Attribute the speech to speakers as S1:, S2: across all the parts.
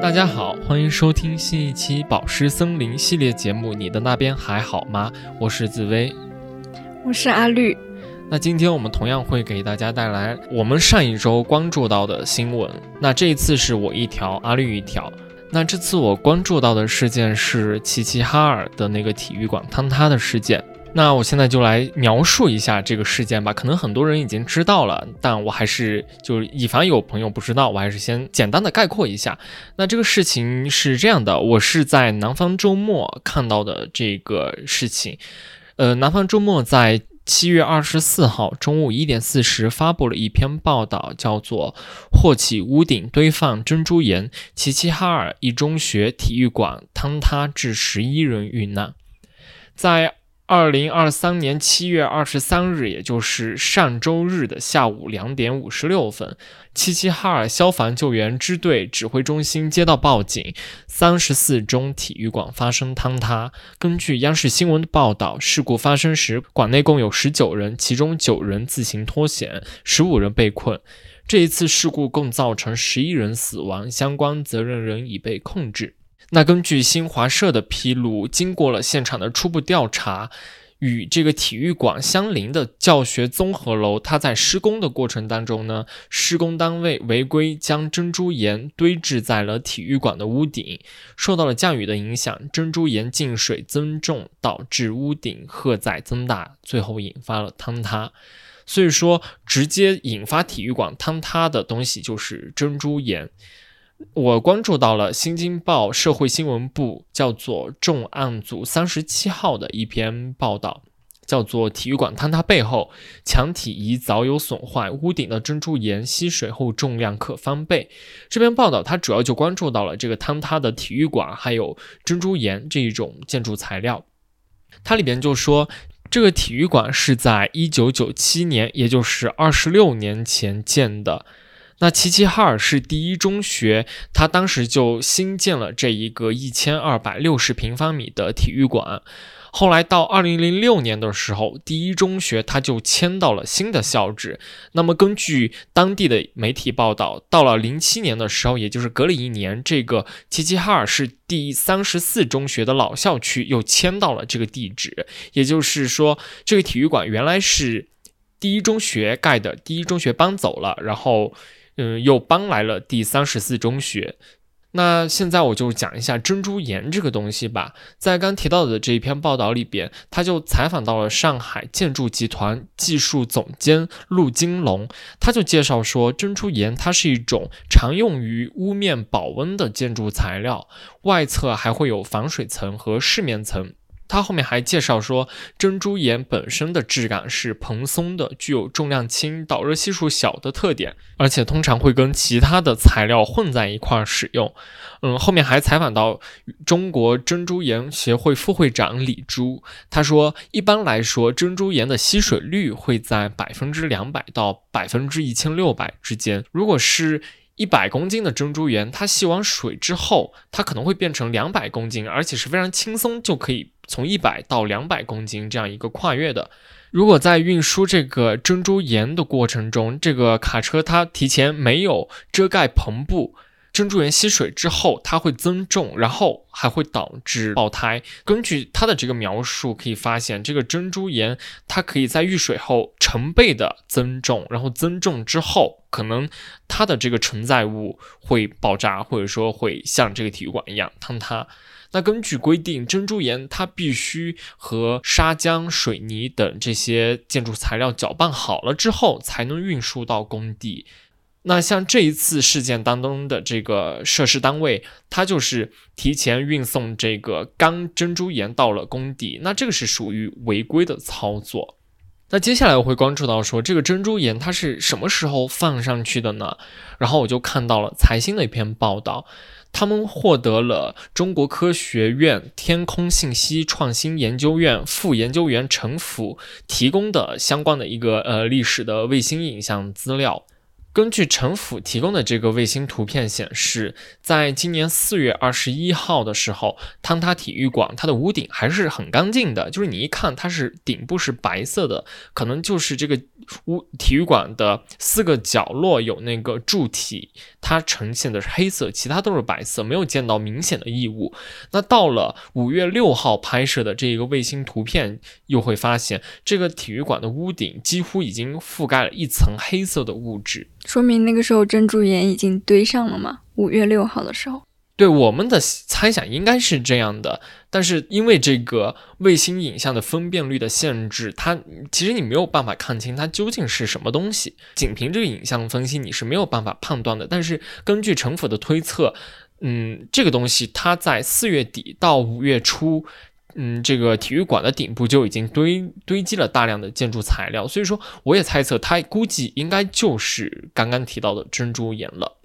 S1: 大家好，欢迎收听新一期《宝石森林》系列节目。你的那边还好吗？我是紫薇，
S2: 我是阿绿。
S1: 那今天我们同样会给大家带来我们上一周关注到的新闻。那这一次是我一条，阿绿一条。那这次我关注到的事件是齐齐哈尔的那个体育馆坍塌的事件。那我现在就来描述一下这个事件吧，可能很多人已经知道了，但我还是就以防有朋友不知道，我还是先简单的概括一下。那这个事情是这样的，我是在南方周末看到的这个事情。呃，南方周末在七月二十四号中午一点四十发布了一篇报道，叫做“霍起屋顶堆放珍珠岩，齐齐哈尔一中学体育馆坍塌致十一人遇难”。在二零二三年七月二十三日，也就是上周日的下午两点五十六分，齐齐哈尔消防救援支队指挥中心接到报警，三十四中体育馆发生坍塌。根据央视新闻的报道，事故发生时，馆内共有十九人，其中九人自行脱险，十五人被困。这一次事故共造成十一人死亡，相关责任人已被控制。那根据新华社的披露，经过了现场的初步调查，与这个体育馆相邻的教学综合楼，它在施工的过程当中呢，施工单位违规将珍珠岩堆置在了体育馆的屋顶，受到了降雨的影响，珍珠岩进水增重，导致屋顶荷载增大，最后引发了坍塌。所以说，直接引发体育馆坍塌的东西就是珍珠岩。我关注到了《新京报》社会新闻部叫做“重案组三十七号”的一篇报道，叫做“体育馆坍塌背后，墙体已早有损坏，屋顶的珍珠岩吸水后重量可翻倍”。这篇报道它主要就关注到了这个坍塌的体育馆，还有珍珠岩这一种建筑材料。它里边就说，这个体育馆是在一九九七年，也就是二十六年前建的。那齐齐哈尔市第一中学，它当时就新建了这一个一千二百六十平方米的体育馆。后来到二零零六年的时候，第一中学它就迁到了新的校址。那么根据当地的媒体报道，到了零七年的时候，也就是隔了一年，这个齐齐哈尔市第三十四中学的老校区又迁到了这个地址。也就是说，这个体育馆原来是第一中学盖的，第一中学搬走了，然后。嗯，又搬来了第三十四中学。那现在我就讲一下珍珠岩这个东西吧。在刚提到的这一篇报道里边，他就采访到了上海建筑集团技术总监陆金龙，他就介绍说，珍珠岩它是一种常用于屋面保温的建筑材料，外侧还会有防水层和饰面层。他后面还介绍说，珍珠岩本身的质感是蓬松的，具有重量轻、导热系数小的特点，而且通常会跟其他的材料混在一块使用。嗯，后面还采访到中国珍珠岩协会副会长李珠，他说，一般来说，珍珠岩的吸水率会在百分之两百到百分之一千六百之间。如果是一百公斤的珍珠岩，它吸完水之后，它可能会变成两百公斤，而且是非常轻松就可以。从一百到两百公斤这样一个跨越的，如果在运输这个珍珠岩的过程中，这个卡车它提前没有遮盖篷布，珍珠岩吸水之后，它会增重，然后还会导致爆胎。根据它的这个描述，可以发现这个珍珠岩它可以在遇水后成倍的增重，然后增重之后，可能它的这个承载物会爆炸，或者说会像这个体育馆一样坍塌。那根据规定，珍珠岩它必须和砂浆、水泥等这些建筑材料搅拌好了之后，才能运输到工地。那像这一次事件当中的这个涉事单位，它就是提前运送这个干珍珠岩到了工地，那这个是属于违规的操作。那接下来我会关注到说这个珍珠岩它是什么时候放上去的呢？然后我就看到了财新的一篇报道，他们获得了中国科学院天空信息创新研究院副研究员陈甫提供的相关的一个呃历史的卫星影像资料。根据陈府提供的这个卫星图片显示，在今年四月二十一号的时候，汤塔体育馆它的屋顶还是很干净的，就是你一看它是顶部是白色的，可能就是这个屋体育馆的四个角落有那个柱体，它呈现的是黑色，其他都是白色，没有见到明显的异物。那到了五月六号拍摄的这一个卫星图片，又会发现这个体育馆的屋顶几乎已经覆盖了一层黑色的物质。
S2: 说明那个时候珍珠岩已经堆上了吗？五月六号的时候，
S1: 对我们的猜想应该是这样的。但是因为这个卫星影像的分辨率的限制，它其实你没有办法看清它究竟是什么东西。仅凭这个影像分析，你是没有办法判断的。但是根据城府的推测，嗯，这个东西它在四月底到五月初。嗯，这个体育馆的顶部就已经堆堆积了大量的建筑材料，所以说我也猜测它估计应该就是刚刚提到的珍珠岩了。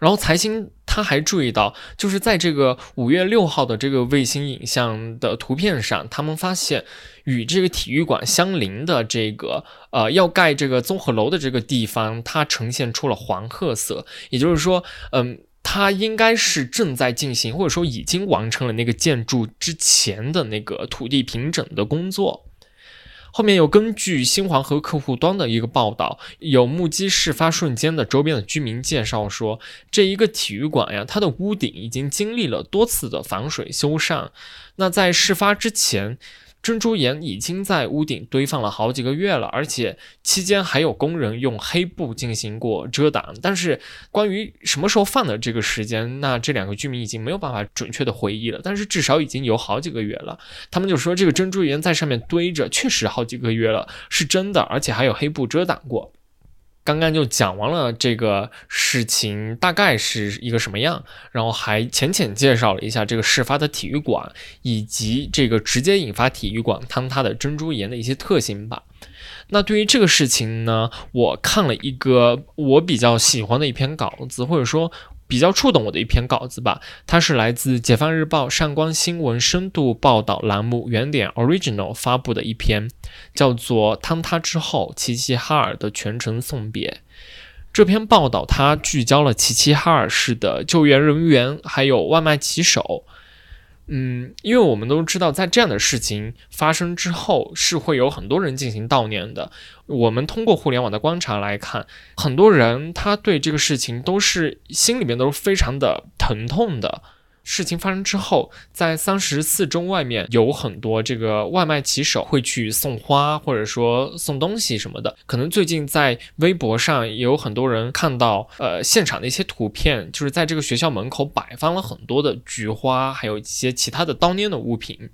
S1: 然后财新他还注意到，就是在这个五月六号的这个卫星影像的图片上，他们发现与这个体育馆相邻的这个呃要盖这个综合楼的这个地方，它呈现出了黄褐色，也就是说，嗯。它应该是正在进行，或者说已经完成了那个建筑之前的那个土地平整的工作。后面又根据新黄河客户端的一个报道，有目击事发瞬间的周边的居民介绍说，这一个体育馆呀，它的屋顶已经经历了多次的防水修缮。那在事发之前。珍珠岩已经在屋顶堆放了好几个月了，而且期间还有工人用黑布进行过遮挡。但是关于什么时候放的这个时间，那这两个居民已经没有办法准确的回忆了。但是至少已经有好几个月了。他们就说这个珍珠岩在上面堆着，确实好几个月了，是真的，而且还有黑布遮挡过。刚刚就讲完了这个事情大概是一个什么样，然后还浅浅介绍了一下这个事发的体育馆，以及这个直接引发体育馆坍塌的珍珠岩的一些特性吧。那对于这个事情呢，我看了一个我比较喜欢的一篇稿子，或者说。比较触动我的一篇稿子吧，它是来自《解放日报》上官新闻深度报道栏目原点 Original 发布的一篇，叫做《坍塌之后齐齐哈尔的全程送别》。这篇报道它聚焦了齐齐哈尔市的救援人员，还有外卖骑手。嗯，因为我们都知道，在这样的事情发生之后，是会有很多人进行悼念的。我们通过互联网的观察来看，很多人他对这个事情都是心里面都是非常的疼痛的。事情发生之后，在三十四中外面有很多这个外卖骑手会去送花，或者说送东西什么的。可能最近在微博上也有很多人看到，呃，现场的一些图片，就是在这个学校门口摆放了很多的菊花，还有一些其他的当年的物品。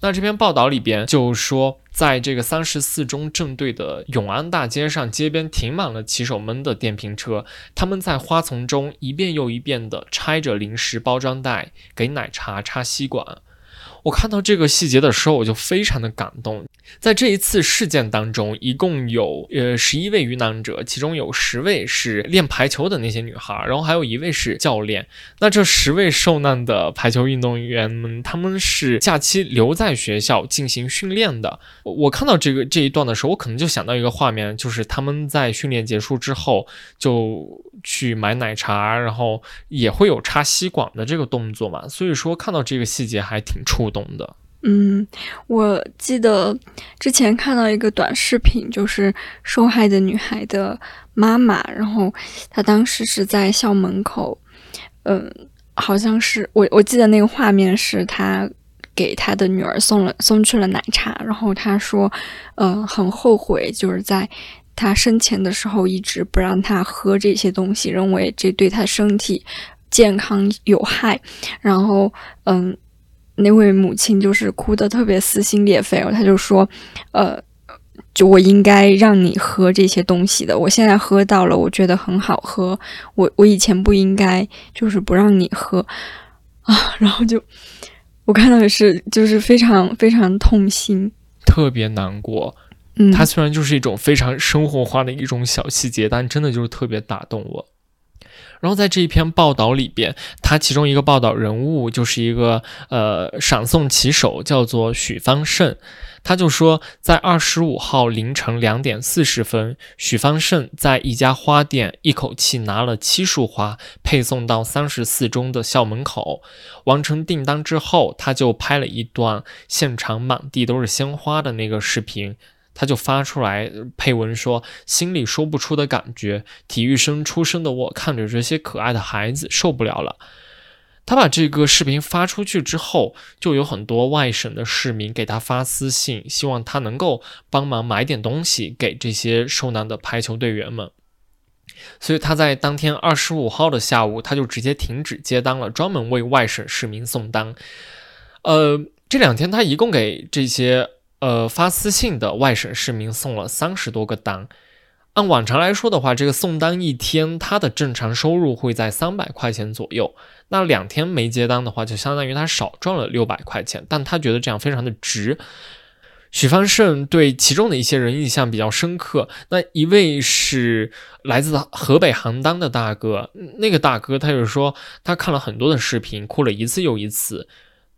S1: 那这篇报道里边就说，在这个三十四中正对的永安大街上，街边停满了骑手们的电瓶车，他们在花丛中一遍又一遍地拆着零食包装袋，给奶茶插吸管。我看到这个细节的时候，我就非常的感动。在这一次事件当中，一共有呃十一位遇难者，其中有十位是练排球的那些女孩，然后还有一位是教练。那这十位受难的排球运动员们，他们是假期留在学校进行训练的。我看到这个这一段的时候，我可能就想到一个画面，就是他们在训练结束之后就去买奶茶，然后也会有插吸管的这个动作嘛。所以说看到这个细节还挺触。动的，
S2: 嗯，我记得之前看到一个短视频，就是受害的女孩的妈妈，然后她当时是在校门口，嗯，好像是我我记得那个画面是她给她的女儿送了送去了奶茶，然后她说，嗯，很后悔，就是在她生前的时候一直不让她喝这些东西，认为这对她身体健康有害，然后嗯。那位母亲就是哭得特别撕心裂肺，她就说：“呃，就我应该让你喝这些东西的，我现在喝到了，我觉得很好喝。我我以前不应该就是不让你喝啊。”然后就我看到的是，就是非常非常痛心，
S1: 特别难过。它虽然就是一种非常生活化的一种小细节，但真的就是特别打动我。然后在这一篇报道里边，他其中一个报道人物就是一个呃赏送棋手，叫做许方胜。他就说，在二十五号凌晨两点四十分，许方胜在一家花店一口气拿了七束花，配送到三十四中的校门口。完成订单之后，他就拍了一段现场满地都是鲜花的那个视频，他就发出来配文说：“心里说不出的感觉，体育生出身的我看着这些可爱的孩子受不了了。”他把这个视频发出去之后，就有很多外省的市民给他发私信，希望他能够帮忙买点东西给这些受难的排球队员们。所以他在当天二十五号的下午，他就直接停止接单了，专门为外省市民送单。呃，这两天他一共给这些呃发私信的外省市民送了三十多个单。按往常来说的话，这个送单一天他的正常收入会在三百块钱左右。那两天没接单的话，就相当于他少赚了六百块钱，但他觉得这样非常的值。许方胜对其中的一些人印象比较深刻，那一位是来自河北邯郸的大哥，那个大哥他就说他看了很多的视频，哭了一次又一次，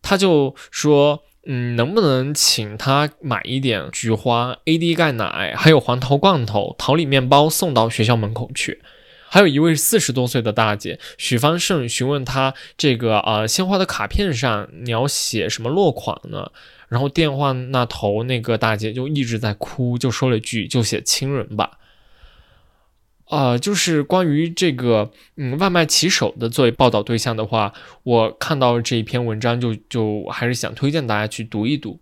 S1: 他就说，嗯，能不能请他买一点菊花、AD 钙奶，还有黄桃罐头、桃李面包送到学校门口去？还有一位四十多岁的大姐许方胜询问他这个啊鲜花的卡片上你要写什么落款呢？然后电话那头那个大姐就一直在哭，就说了一句就写亲人吧。啊，就是关于这个嗯外卖骑手的作为报道对象的话，我看到这一篇文章就就还是想推荐大家去读一读。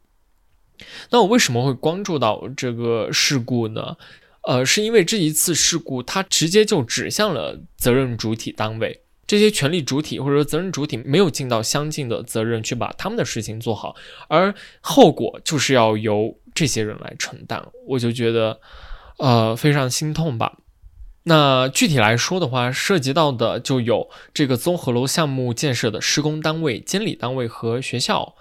S1: 那我为什么会关注到这个事故呢？呃，是因为这一次事故，它直接就指向了责任主体单位，这些权利主体或者说责任主体没有尽到相应的责任去把他们的事情做好，而后果就是要由这些人来承担，我就觉得，呃，非常心痛吧。那具体来说的话，涉及到的就有这个综合楼项目建设的施工单位、监理单位和学校。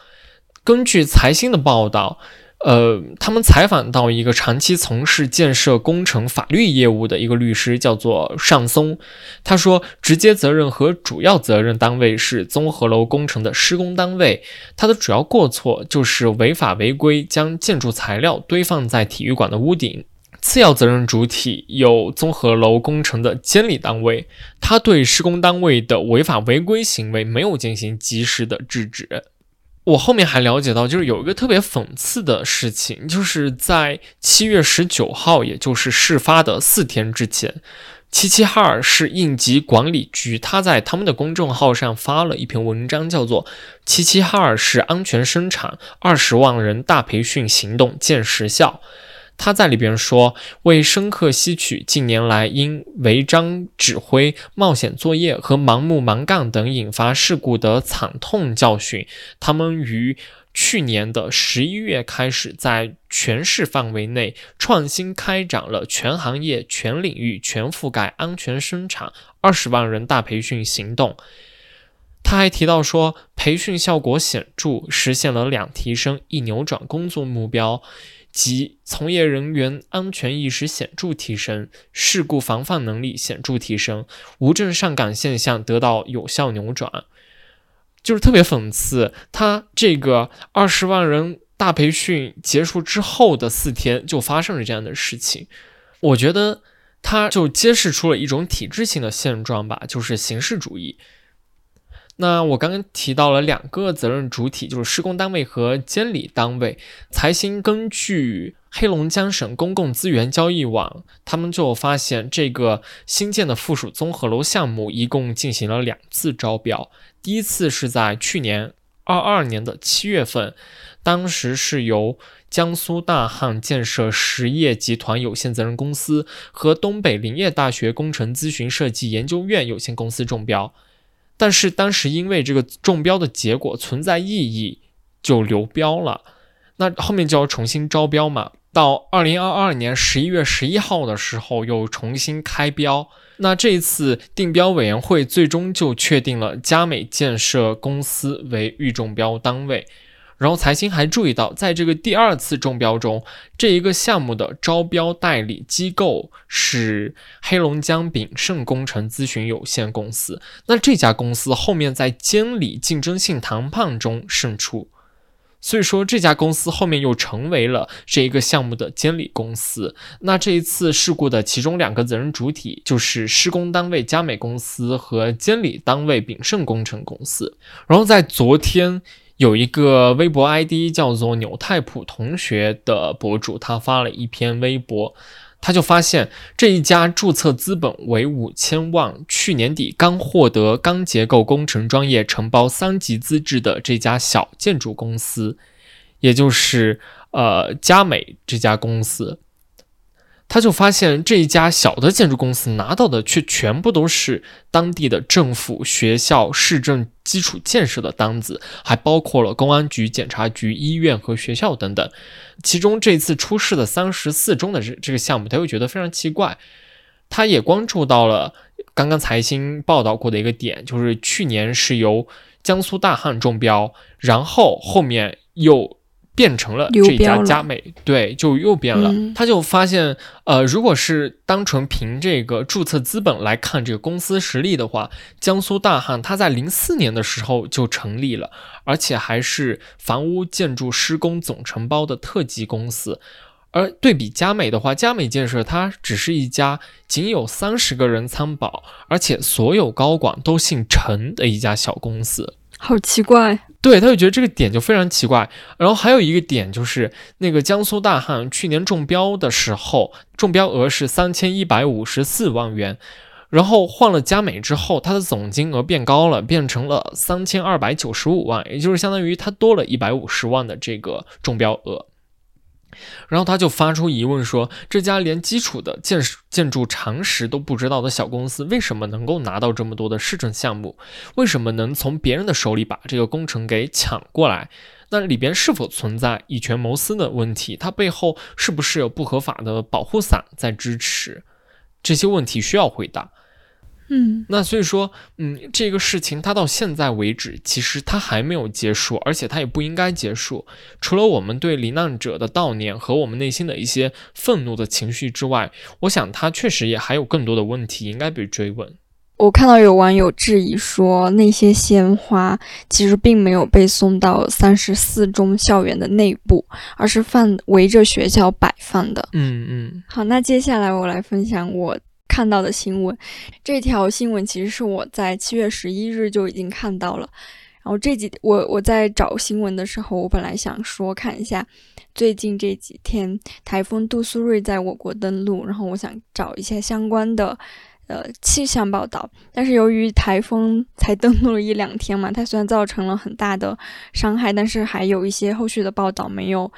S1: 根据财新的报道。呃，他们采访到一个长期从事建设工程法律业务的一个律师，叫做尚松。他说，直接责任和主要责任单位是综合楼工程的施工单位，它的主要过错就是违法违规将建筑材料堆放在体育馆的屋顶。次要责任主体有综合楼工程的监理单位，他对施工单位的违法违规行为没有进行及时的制止。我后面还了解到，就是有一个特别讽刺的事情，就是在七月十九号，也就是事发的四天之前，齐齐哈尔市应急管理局他在他们的公众号上发了一篇文章，叫做《齐齐哈尔市安全生产二十万人大培训行动见实效》。他在里边说，为深刻吸取近年来因违章指挥、冒险作业和盲目蛮干等引发事故的惨痛教训，他们于去年的十一月开始，在全市范围内创新开展了全行业、全领域、全覆盖安全生产二十万人大培训行动。他还提到说，培训效果显著，实现了两提升一扭转工作目标。及从业人员安全意识显著提升，事故防范能力显著提升，无证上岗现象得到有效扭转，就是特别讽刺。他这个二十万人大培训结束之后的四天，就发生了这样的事情。我觉得他就揭示出了一种体制性的现状吧，就是形式主义。那我刚刚提到了两个责任主体，就是施工单位和监理单位。财新根据黑龙江省公共资源交易网，他们就发现这个新建的附属综合楼项目一共进行了两次招标。第一次是在去年二二年的七月份，当时是由江苏大汉建设实业集团有限责任公司和东北林业大学工程咨询设计研究院有限公司中标。但是当时因为这个中标的结果存在异议，就流标了。那后面就要重新招标嘛。到二零二二年十一月十一号的时候又重新开标。那这一次定标委员会最终就确定了佳美建设公司为预中标单位。然后财新还注意到，在这个第二次中标中，这一个项目的招标代理机构是黑龙江炳胜工程咨询有限公司。那这家公司后面在监理竞争性谈判中胜出。所以说，这家公司后面又成为了这一个项目的监理公司。那这一次事故的其中两个责任主体就是施工单位佳美公司和监理单位炳胜工程公司。然后在昨天，有一个微博 ID 叫做纽泰普同学的博主，他发了一篇微博。他就发现这一家注册资本为五千万，去年底刚获得钢结构工程专业承包三级资质的这家小建筑公司，也就是呃佳美这家公司。他就发现这一家小的建筑公司拿到的却全部都是当地的政府、学校、市政基础建设的单子，还包括了公安局、检察局、医院和学校等等。其中这次出事的三十四中的这这个项目，他又觉得非常奇怪。他也关注到了刚刚财新报道过的一个点，就是去年是由江苏大汉中标，然后后面又。变成了这家佳美，对，就又变了。他就发现，呃，如果是单纯凭这个注册资本来看这个公司实力的话，江苏大汉他在零四年的时候就成立了，而且还是房屋建筑施工总承包的特级公司。而对比佳美的话，佳美建设它只是一家仅有三十个人参保，而且所有高管都姓陈的一家小公司。
S2: 好奇怪，
S1: 对，他就觉得这个点就非常奇怪。然后还有一个点就是，那个江苏大汉去年中标的时候，中标额是三千一百五十四万元，然后换了佳美之后，它的总金额变高了，变成了三千二百九十五万，也就是相当于它多了一百五十万的这个中标额。然后他就发出疑问说：“这家连基础的建建筑常识都不知道的小公司，为什么能够拿到这么多的市政项目？为什么能从别人的手里把这个工程给抢过来？那里边是否存在以权谋私的问题？它背后是不是有不合法的保护伞在支持？这些问题需要回答。”
S2: 嗯，
S1: 那所以说，嗯，这个事情它到现在为止，其实它还没有结束，而且它也不应该结束。除了我们对罹难者的悼念和我们内心的一些愤怒的情绪之外，我想它确实也还有更多的问题应该被追问。
S2: 我看到有网友质疑说，那些鲜花其实并没有被送到三十四中校园的内部，而是放围着学校摆放的。
S1: 嗯嗯。
S2: 好，那接下来我来分享我。看到的新闻，这条新闻其实是我在七月十一日就已经看到了。然后这几我我在找新闻的时候，我本来想说看一下最近这几天台风杜苏芮在我国登陆，然后我想找一些相关的呃气象报道。但是由于台风才登陆了一两天嘛，它虽然造成了很大的伤害，但是还有一些后续的报道没有。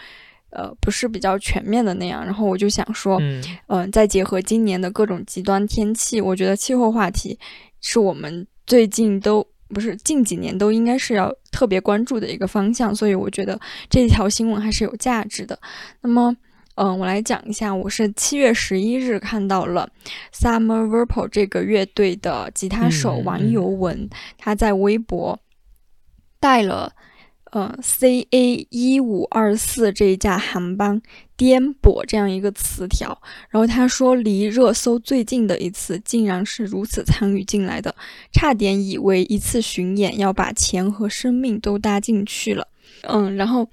S2: 呃，不是比较全面的那样，然后我就想说，嗯，再结合今年的各种极端天气，我觉得气候话题是我们最近都不是近几年都应该是要特别关注的一个方向，所以我觉得这一条新闻还是有价值的。那么，嗯，我来讲一下，我是七月十一日看到了 Summer Verpo 这个乐队的吉他手王尤文，他在微博带了。呃，C A 一五二四这一架航班颠簸这样一个词条，然后他说离热搜最近的一次竟然是如此参与进来的，差点以为一次巡演要把钱和生命都搭进去了。嗯，然后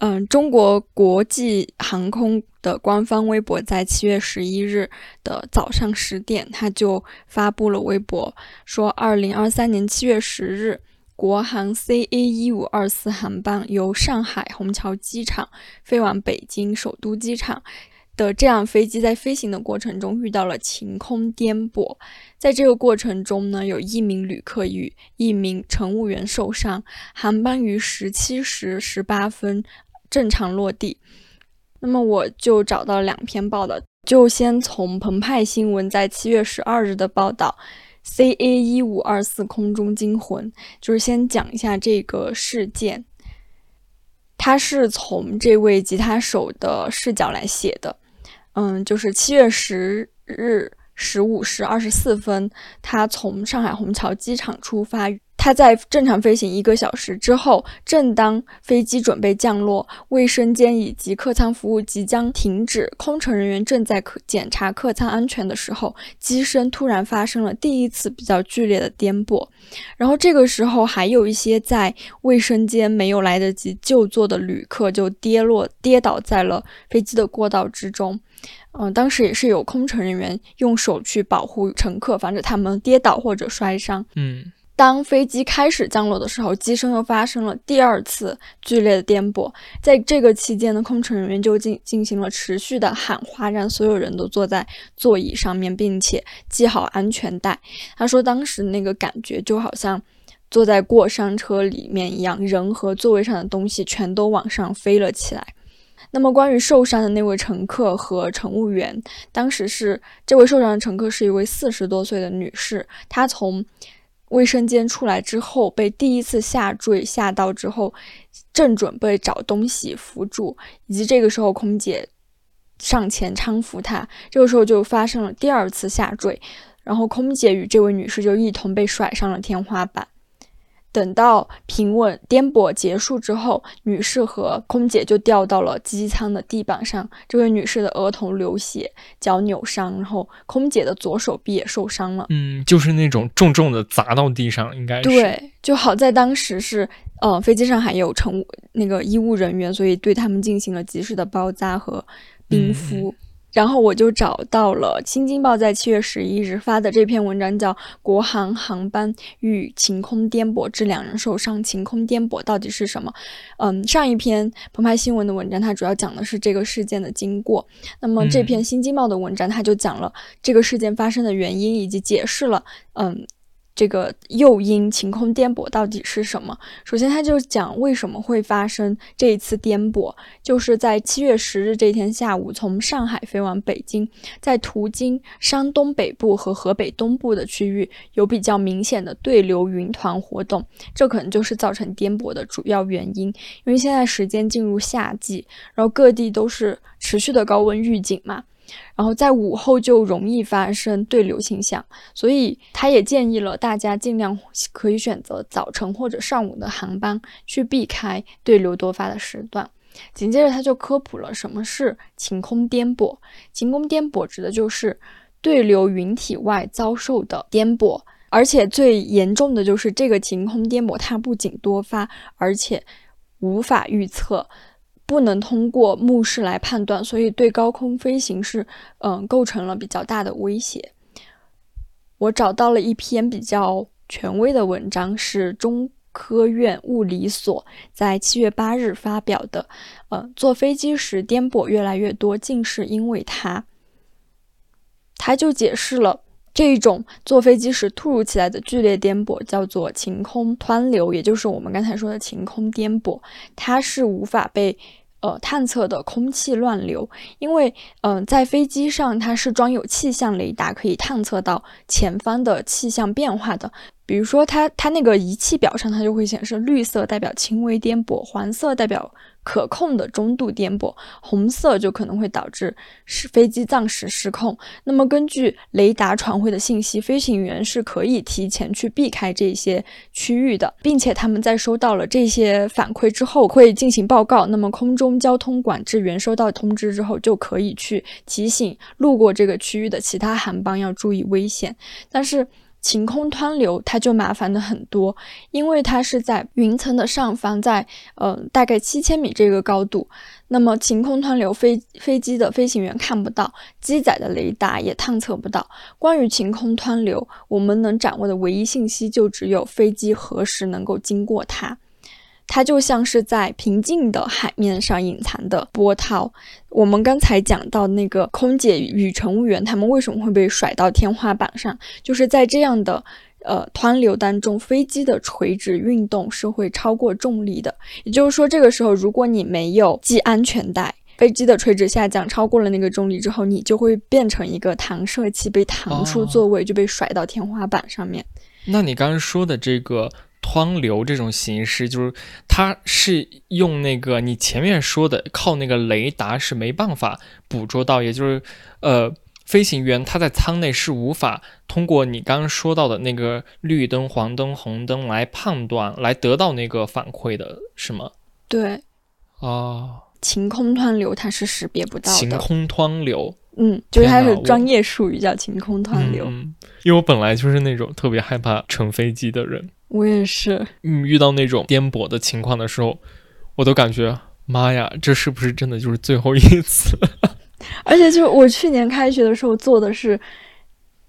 S2: 嗯，中国国际航空的官方微博在七月十一日的早上十点，他就发布了微博说，二零二三年七月十日。国航 CA 一五二四航班由上海虹桥机场飞往北京首都机场的这样飞机在飞行的过程中遇到了晴空颠簸，在这个过程中呢，有一名旅客与一名乘务员受伤，航班于十七时十八分正常落地。那么我就找到两篇报道，就先从澎湃新闻在七月十二日的报道。C A 一五二四空中惊魂，就是先讲一下这个事件。他是从这位吉他手的视角来写的。嗯，就是七月十日十五时二十四分，他从上海虹桥机场出发。它在正常飞行一个小时之后，正当飞机准备降落，卫生间以及客舱服务即将停止，空乘人员正在检查客舱安全的时候，机身突然发生了第一次比较剧烈的颠簸。然后这个时候，还有一些在卫生间没有来得及就座的旅客就跌落、跌倒在了飞机的过道之中。嗯，当时也是有空乘人员用手去保护乘客，防止他们跌倒或者摔伤。
S1: 嗯。
S2: 当飞机开始降落的时候，机身又发生了第二次剧烈的颠簸。在这个期间呢，空乘人员就进进行了持续的喊话，让所有人都坐在座椅上面，并且系好安全带。他说，当时那个感觉就好像坐在过山车里面一样，人和座位上的东西全都往上飞了起来。那么，关于受伤的那位乘客和乘务员，当时是这位受伤的乘客是一位四十多岁的女士，她从。卫生间出来之后，被第一次下坠吓到之后，正准备找东西扶住，以及这个时候空姐上前搀扶她，这个时候就发生了第二次下坠，然后空姐与这位女士就一同被甩上了天花板。等到平稳颠簸结束之后，女士和空姐就掉到了机舱的地板上。这位女士的额头流血，脚扭伤，然后空姐的左手臂也受伤了。
S1: 嗯，就是那种重重的砸到地上，应该是。
S2: 对，就好在当时是，呃，飞机上还有乘务那个医务人员，所以对他们进行了及时的包扎和冰敷。然后我就找到了《新京报》在七月十一日发的这篇文章，叫《国航航班遇晴空颠簸致两人受伤》，晴空颠簸到底是什么？嗯，上一篇澎湃新闻的文章，它主要讲的是这个事件的经过。那么这篇《新京报》的文章，它就讲了这个事件发生的原因，以及解释了，嗯。这个诱因晴空颠簸到底是什么？首先，他就讲为什么会发生这一次颠簸，就是在七月十日这天下午，从上海飞往北京，在途经山东北部和河北东部的区域，有比较明显的对流云团活动，这可能就是造成颠簸的主要原因。因为现在时间进入夏季，然后各地都是持续的高温预警嘛。然后在午后就容易发生对流现象，所以他也建议了大家尽量可以选择早晨或者上午的航班去避开对流多发的时段。紧接着他就科普了什么是晴空颠簸。晴空颠簸指的就是对流云体外遭受的颠簸，而且最严重的就是这个晴空颠簸，它不仅多发，而且无法预测。不能通过目视来判断，所以对高空飞行是嗯构成了比较大的威胁。我找到了一篇比较权威的文章，是中科院物理所在七月八日发表的。呃，坐飞机时颠簸越来越多，竟是因为它。他就解释了这一种坐飞机时突如其来的剧烈颠簸叫做晴空湍流，也就是我们刚才说的晴空颠簸，它是无法被。呃，探测的空气乱流，因为嗯，在飞机上它是装有气象雷达，可以探测到前方的气象变化的。比如说，它它那个仪器表上，它就会显示绿色代表轻微颠簸，黄色代表。可控的中度颠簸，红色就可能会导致是飞机暂时失控。那么根据雷达传回的信息，飞行员是可以提前去避开这些区域的，并且他们在收到了这些反馈之后会进行报告。那么空中交通管制员收到通知之后，就可以去提醒路过这个区域的其他航班要注意危险。但是。晴空湍流它就麻烦的很多，因为它是在云层的上方，在呃大概七千米这个高度，那么晴空湍流飞飞机的飞行员看不到，机载的雷达也探测不到。关于晴空湍流，我们能掌握的唯一信息就只有飞机何时能够经过它。它就像是在平静的海面上隐藏的波涛。我们刚才讲到那个空姐与乘务员，他们为什么会被甩到天花板上？就是在这样的呃湍流当中，飞机的垂直运动是会超过重力的。也就是说，这个时候如果你没有系安全带，飞机的垂直下降超过了那个重力之后，你就会变成一个弹射器，被弹出座位，就被甩到天花板上面。
S1: 那你刚刚说的这个。湍流这种形式，就是它是用那个你前面说的靠那个雷达是没办法捕捉到，也就是呃飞行员他在舱内是无法通过你刚刚说到的那个绿灯、黄灯、红灯来判断、来得到那个反馈的，是吗？
S2: 对，
S1: 哦，
S2: 晴空湍流它是识别不到的。
S1: 晴空湍流，
S2: 嗯，就是它是专业术语叫晴空湍流。
S1: 嗯，因为我本来就是那种特别害怕乘飞机的人，
S2: 我也是，
S1: 嗯，遇到那种颠簸的情况的时候，我都感觉妈呀，这是不是真的就是最后一次？
S2: 而且就是我去年开学的时候做的是，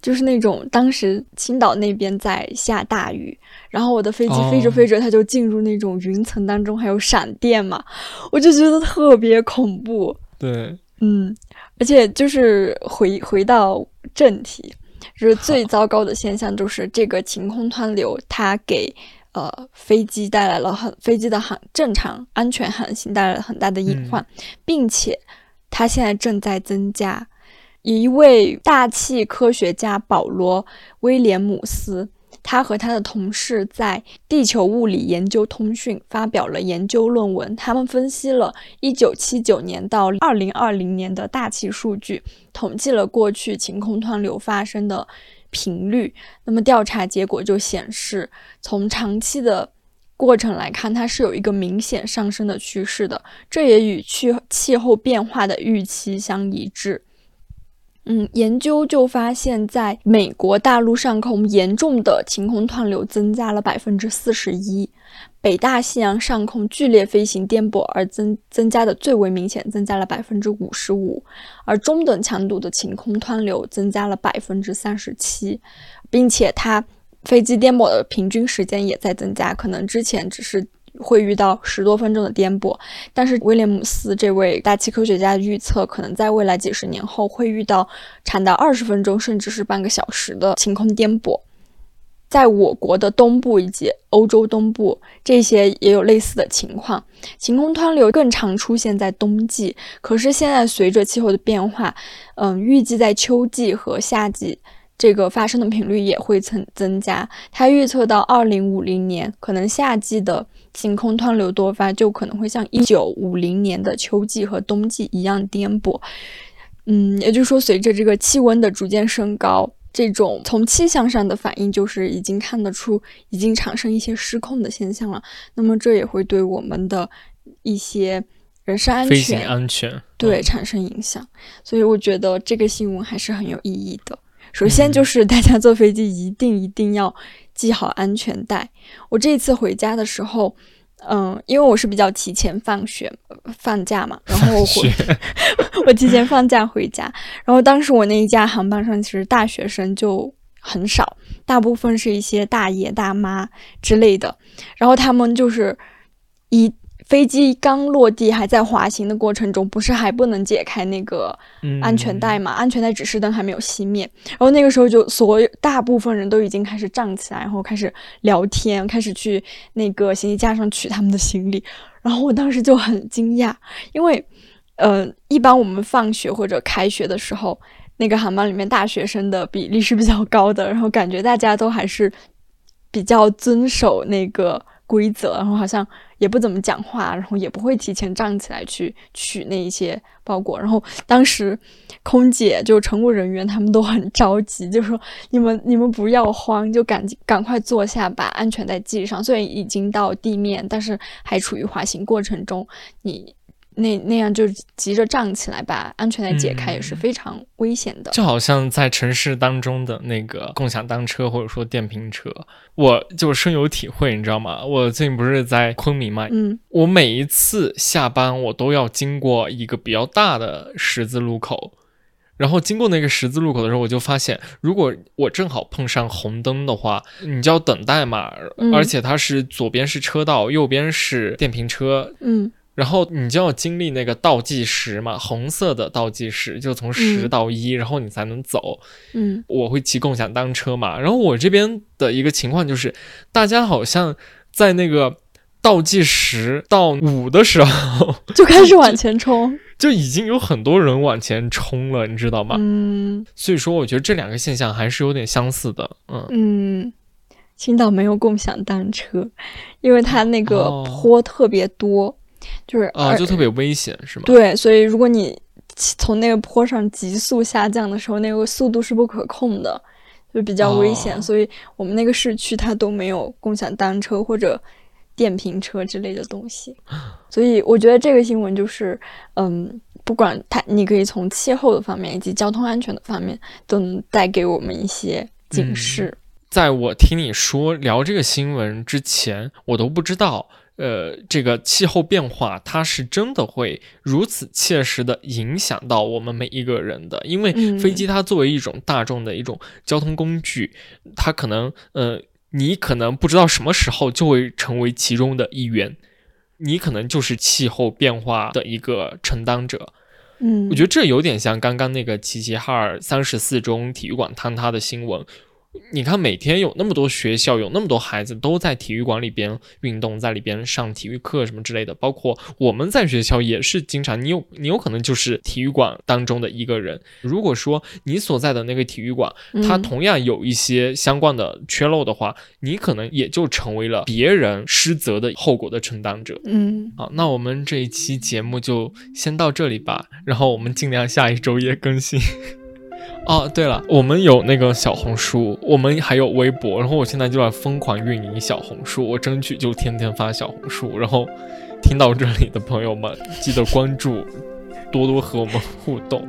S2: 就是那种当时青岛那边在下大雨，然后我的飞机飞着
S1: 哦
S2: 飞着它就进入那种云层当中，还有闪电嘛，我就觉得特别恐怖。
S1: 对，
S2: 嗯，而且就是回回到正题，就是最糟糕的现象就是这个晴空湍流，它给呃飞机带来了很飞机的航正常安全航行带来了很大的隐患，并且它现在正在增加。一位大气科学家保罗·威廉姆斯，他和他的同事在《地球物理研究通讯》发表了研究论文，他们分析了1979年到2020年的大气数据，统计了过去晴空湍流发生的频率。那么调查结果就显示，从长期的过程来看，它是有一个明显上升的趋势的，这也与气气候变化的预期相一致。嗯，研究就发现，在美国大陆上空，严重的晴空湍流增加了百分之四十一，北大西洋上空剧烈飞行颠簸而增增加的最为明显，增加了百分之五十五，而中等强度的晴空湍流增加了百分之三十七，并且它飞机颠簸的平均时间也在增加，可能之前只是会遇到十多分钟的颠簸，但是威廉姆斯这位大气科学家预测，可能在未来几十年后会遇到长达二十分钟甚至是半个小时的晴空颠簸。在我国的东部以及欧洲东部，这些也有类似的情况。晴空湍流更常出现在冬季，可是现在随着气候的变化，嗯，预计在秋季和夏季这个发生的频率也会增增加。他预测到二零五零年，可能夏季的晴空湍流多发就可能会像一九五零年的秋季和冬季一样颠簸。嗯，也就是说，随着这个气温的逐渐升高，这种从气象上的反应就是已经看得出已经产生一些失控的现象了。那么这也会对我们的一些人身安
S1: 飞行
S2: 全
S1: 安全，
S2: 对
S1: 嗯
S2: 产生影响。所以我觉得这个新闻还是很有意义的。首先
S1: 嗯。
S2: 就是大家坐飞机一定一定要系好安全带。我这一次回家的时候，嗯，因为我是比较提前放学放假嘛，然后我回 我提前放假回家，然后当时我那一架航班上其实大学生就很少，大部分是一些大爷大妈之类的，然后他们就是一飞机刚落地还在滑行的过程中，不是还不能解开那个安全带
S1: 嗯
S2: 嘛？安全带指示灯还没有熄灭，然后那个时候就所有大部分人都已经开始站起来，然后开始聊天，开始去那个行李架上取他们的行李，然后我当时就很惊讶，因为呃，一般我们放学或者开学的时候，那个航班里面大学生的比例是比较高的，然后感觉大家都还是比较遵守那个规则，然后好像也不怎么讲话，然后也不会提前站起来去取那一些包裹。然后当时空姐就乘务人员他们都很着急，就说你们你们不要慌，就赶紧赶快坐下，把安全带系上。虽然已经到地面，但是还处于滑行过程中，你。那那样就急着站起来把安全带解开也是
S1: 嗯
S2: 非常危险的。
S1: 就好像在城市当中的那个共享单车或者说电瓶车，我就深有体会，你知道吗？我最近不是在昆明嘛，
S2: 嗯
S1: 我每一次下班我都要经过一个比较大的十字路口，然后经过那个十字路口的时候，我就发现，如果我正好碰上红灯的话，你就要等待嘛，
S2: 嗯
S1: 而且它是左边是车道，右边是电瓶车，
S2: 嗯
S1: 然后你就要经历那个倒计时嘛，红色的倒计时，就从十
S2: 嗯
S1: 到一、然后你才能走。
S2: 嗯
S1: 我会骑共享单车嘛，然后我这边的一个情况就是，大家好像在那个倒计时到五的时候，
S2: 就开始往前冲。
S1: 就已经有很多人往前冲了，你知道吗？
S2: 嗯
S1: 所以说，我觉得这两个现象还是有点相似的。嗯，
S2: 嗯，青岛没有共享单车，因为它那个
S1: 哦
S2: 坡特别多，就是
S1: 啊，就特别危险，是吗？
S2: 对，所以如果你从那个坡上急速下降的时候，那个速度是不可控的，就比较危险。所以我们那个市区它都没有共享单车或者电瓶车之类的东西。所以我觉得这个新闻就是，嗯，不管它，你可以从气候的方面以及交通安全的方面，都能带给我们一些警示。
S1: 在我听你说聊这个新闻之前，我都不知道。呃，这个气候变化它是真的会如此切实的影响到我们每一个人的，因为飞机它作为一种大众的一种交通工具，它可能呃，你可能不知道什么时候就会成为其中的一员，你可能就是气候变化的一个承担者。
S2: 嗯，
S1: 我觉得这有点像刚刚那个齐齐哈尔三十四中体育馆坍塌的新闻。你看，每天有那么多学校，有那么多孩子都在体育馆里边运动，在里边上体育课什么之类的。包括我们在学校也是经常，你有你有可能就是体育馆当中的一个人。如果说你所在的那个体育馆，它同样有一些相关的缺漏的话，你可能也就成为了别人失责的后果的承担者。
S2: 嗯，
S1: 好，那我们这一期节目就先到这里吧，然后我们尽量下一周也更新。哦，对了，我们有那个小红书，我们还有微博，然后我现在就在疯狂运营小红书，我争取就天天发小红书。然后听到这里的朋友们，记得关注，多多和我们互动。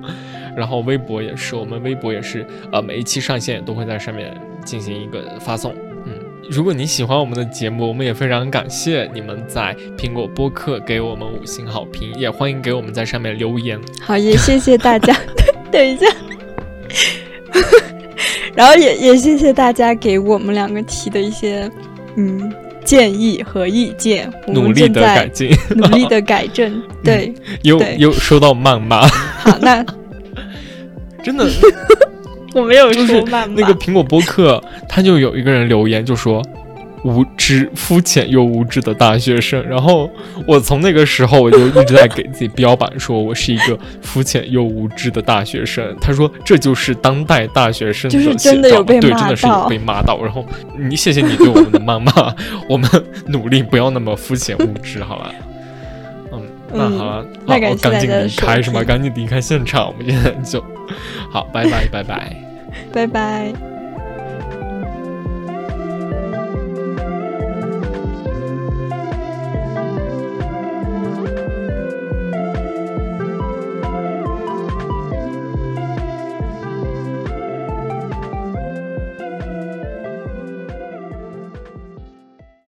S1: 然后微博也是，我们微博也是，呃，每一期上线都会在上面进行一个发送。嗯，如果你喜欢我们的节目，我们也非常感谢你们在苹果播客给我们五星好评，也欢迎给我们在上面留言。
S2: 好，也谢谢大家。等一下。然后也也谢谢大家给我们两个提的一些嗯建议和意见，
S1: 努力的改进，
S2: 努力的改正。对，
S1: 又又收到谩骂。
S2: 好，那
S1: 真的
S2: 我没有说谩骂。
S1: 那个苹果播客，他就有一个人留言就说。无知、肤浅又无知的大学生。然后我从那个时候我就一直在给自己标榜，说我是一个肤浅又无知的大学生。他说这就是当代大学生
S2: 的真的有被
S1: 对，真的是有被骂到。然后你谢谢你对我们的谩骂，我们努力不要那么肤浅无知，好了。嗯，那好了，那我赶紧离开是吗？赶紧离开现场，我们现在就好，拜拜，拜拜，
S2: 拜拜。